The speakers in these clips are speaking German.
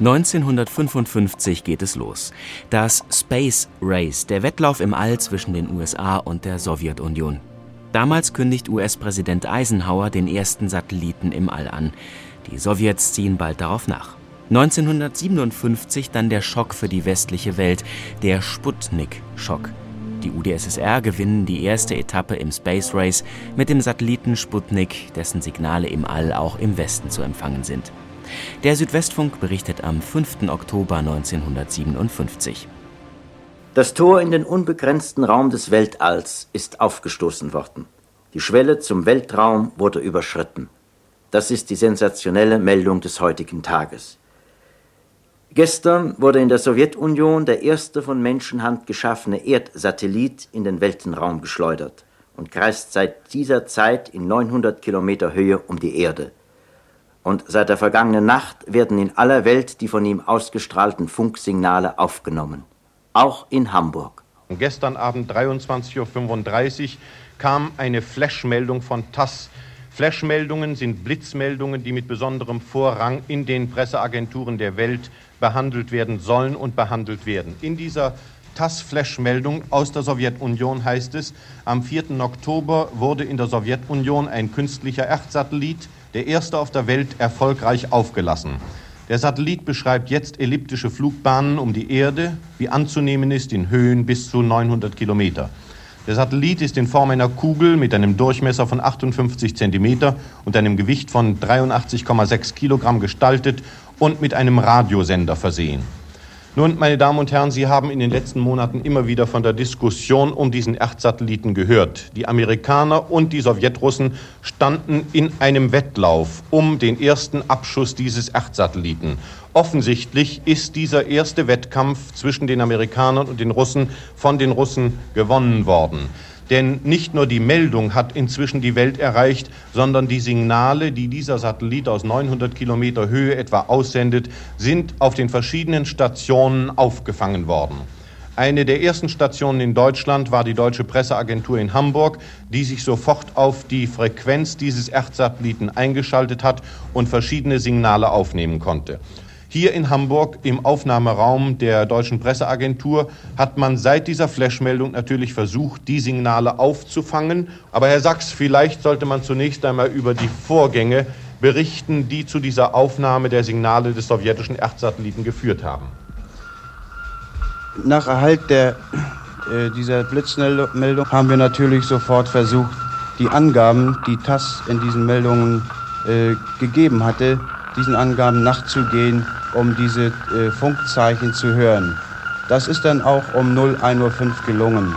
1955 geht es los. Das Space Race, der Wettlauf im All zwischen den USA und der Sowjetunion. Damals kündigt US-Präsident Eisenhower den ersten Satelliten im All an. Die Sowjets ziehen bald darauf nach. 1957 dann der Schock für die westliche Welt, der Sputnik-Schock. Die UdSSR gewinnen die erste Etappe im Space Race mit dem Satelliten Sputnik, dessen Signale im All auch im Westen zu empfangen sind. Der Südwestfunk berichtet am 5. Oktober 1957. Das Tor in den unbegrenzten Raum des Weltalls ist aufgestoßen worden. Die Schwelle zum Weltraum wurde überschritten. Das ist die sensationelle Meldung des heutigen Tages. Gestern wurde in der Sowjetunion der erste von Menschenhand geschaffene Erdsatellit in den Weltenraum geschleudert und kreist seit dieser Zeit in 900 Kilometer Höhe um die Erde und seit der vergangenen Nacht werden in aller Welt die von ihm ausgestrahlten Funksignale aufgenommen. Auch in Hamburg. Gestern Abend 23.35 Uhr kam eine Flashmeldung von TASS. Flashmeldungen sind Blitzmeldungen, die mit besonderem Vorrang in den Presseagenturen der Welt behandelt werden sollen und behandelt werden. In dieser TASS-Flash-Meldung aus der Sowjetunion heißt es, am 4. Oktober wurde in der Sowjetunion ein künstlicher Erdsatellit der erste auf der Welt, erfolgreich aufgelassen. Der Satellit beschreibt jetzt elliptische Flugbahnen um die Erde, wie anzunehmen ist, in Höhen bis zu 900 Kilometer. Der Satellit ist in Form einer Kugel mit einem Durchmesser von 58 Zentimeter und einem Gewicht von 83,6 Kilogramm gestaltet und mit einem Radiosender versehen. Nun, meine Damen und Herren, Sie haben in den letzten Monaten immer wieder von der Diskussion um diesen Erdsatelliten gehört. Die Amerikaner und die Sowjetrussen standen in einem Wettlauf um den ersten Abschuss dieses Erdsatelliten. Offensichtlich ist dieser erste Wettkampf zwischen den Amerikanern und den Russen von den Russen gewonnen worden. Denn nicht nur die Meldung hat inzwischen die Welt erreicht, sondern die Signale, die dieser Satellit aus 900 Kilometer Höhe etwa aussendet, sind auf den verschiedenen Stationen aufgefangen worden. Eine der ersten Stationen in Deutschland war die Deutsche Presseagentur in Hamburg, die sich sofort auf die Frequenz dieses Erdsatelliten eingeschaltet hat und verschiedene Signale aufnehmen konnte. Hier in Hamburg im Aufnahmeraum der Deutschen Presseagentur hat man seit dieser Flashmeldung natürlich versucht, die Signale aufzufangen. Aber Herr Sachs, vielleicht sollte man zunächst einmal über die Vorgänge berichten, die zu dieser Aufnahme der Signale des sowjetischen Erdsatelliten geführt haben. Nach Erhalt der, äh, dieser Blitzmeldung haben wir natürlich sofort versucht, die Angaben, die TASS in diesen Meldungen äh, gegeben hatte, diesen Angaben nachzugehen um diese äh, Funkzeichen zu hören. Das ist dann auch um 01.05 Uhr gelungen.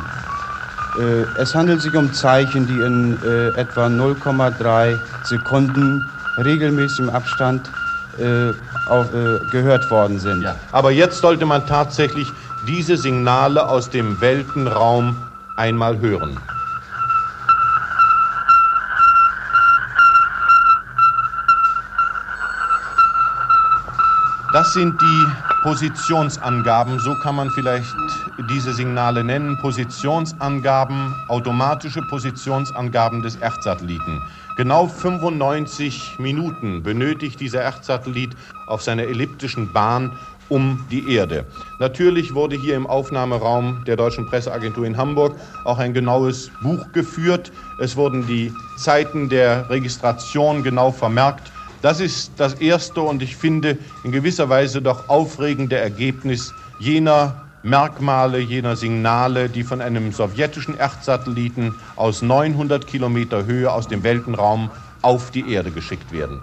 Äh, es handelt sich um Zeichen, die in äh, etwa 0,3 Sekunden regelmäßigem Abstand äh, auf, äh, gehört worden sind. Ja. Aber jetzt sollte man tatsächlich diese Signale aus dem Weltenraum einmal hören. Das sind die Positionsangaben, so kann man vielleicht diese Signale nennen, Positionsangaben, automatische Positionsangaben des Erdsatelliten. Genau 95 Minuten benötigt dieser Erdsatellit auf seiner elliptischen Bahn um die Erde. Natürlich wurde hier im Aufnahmeraum der Deutschen Presseagentur in Hamburg auch ein genaues Buch geführt. Es wurden die Zeiten der Registration genau vermerkt das ist das erste und ich finde in gewisser Weise doch aufregende Ergebnis jener Merkmale, jener Signale, die von einem sowjetischen Erdsatelliten aus 900 Kilometer Höhe aus dem Weltenraum auf die Erde geschickt werden.